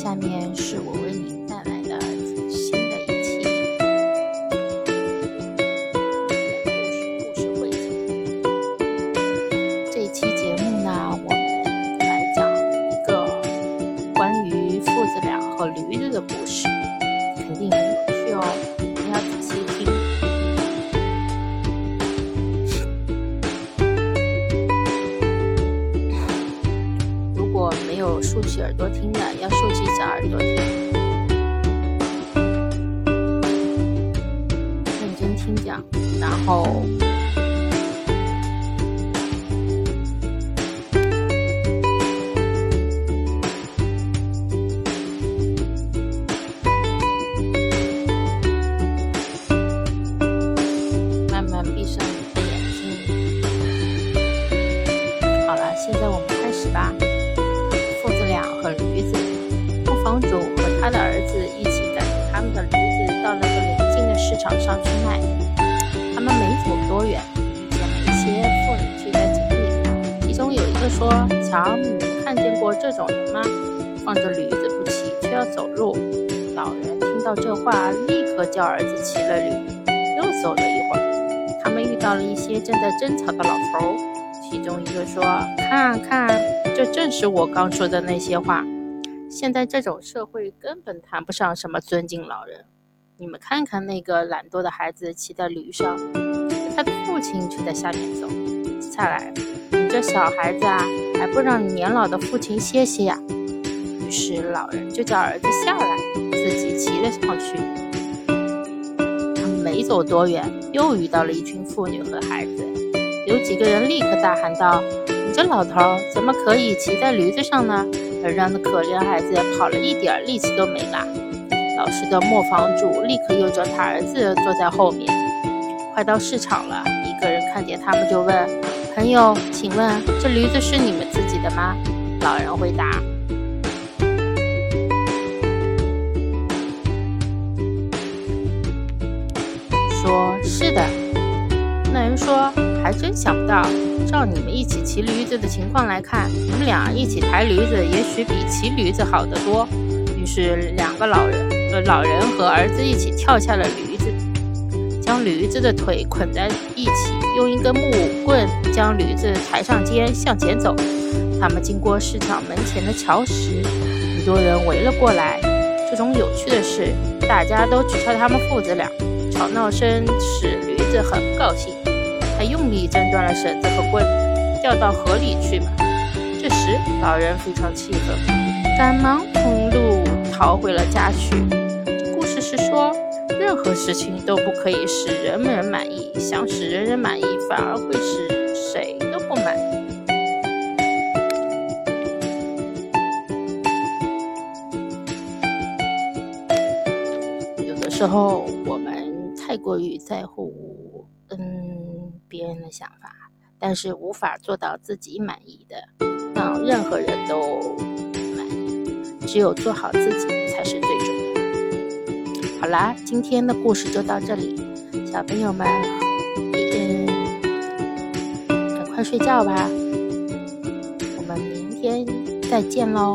下面是我为您带来的新的一期故事故事会。这期节目呢，我们来讲一个关于父子俩和驴子的故事，肯定很有趣哦，竖起耳朵听的，要竖起小耳朵听，认真听讲，然后慢慢闭上你的眼睛。好了，现在我们开始吧。磨坊主和他的儿子一起赶着他们的驴子到那个邻近的市场上去卖。他们没走多远，遇见了一些妇女聚在井里，其中有一个说：“瞧，你们看见过这种人吗？放着驴子不骑，却要走路。”老人听到这话，立刻叫儿子骑了驴。又走了一会儿，他们遇到了一些正在争吵的老头。其中一个说：“看看，这正是我刚说的那些话。现在这种社会根本谈不上什么尊敬老人。你们看看那个懒惰的孩子骑在驴上，他的父亲却在下面走。下来，你这小孩子啊，还不让你年老的父亲歇歇呀？”于是老人就叫儿子下来，自己骑了上去。他们没走多远，又遇到了一群妇女和孩子。有几个人立刻大喊道：“你这老头怎么可以骑在驴子上呢？而让那可怜孩子跑了一点力气都没啦！”老实的磨坊主立刻又叫他儿子坐在后面。快到市场了，一个人看见他们就问：“朋友，请问这驴子是你们自己的吗？”老人回答：“说是的。”那人说：“还真想不到，照你们一起骑驴子的情况来看，你们俩一起抬驴子，也许比骑驴子好得多。”于是，两个老人，呃，老人和儿子一起跳下了驴子，将驴子的腿捆在一起，用一根木棍将驴子抬上肩，向前走。他们经过市场门前的桥时，很多人围了过来。这种有趣的事，大家都取笑他们父子俩。吵闹声使驴子很高兴，他用力挣断了绳子和棍子，掉到河里去吧。这时，老人非常气愤，赶忙通路逃回了家去。故事是说，任何事情都不可以使人人满意，想使人人满意，反而会使谁都不满意。有的时候，我们太过于在乎别人的想法，但是无法做到自己满意的，让任何人都满意。只有做好自己才是最重要的。好啦，今天的故事就到这里，小朋友们，嗯，赶快睡觉吧，我们明天再见喽。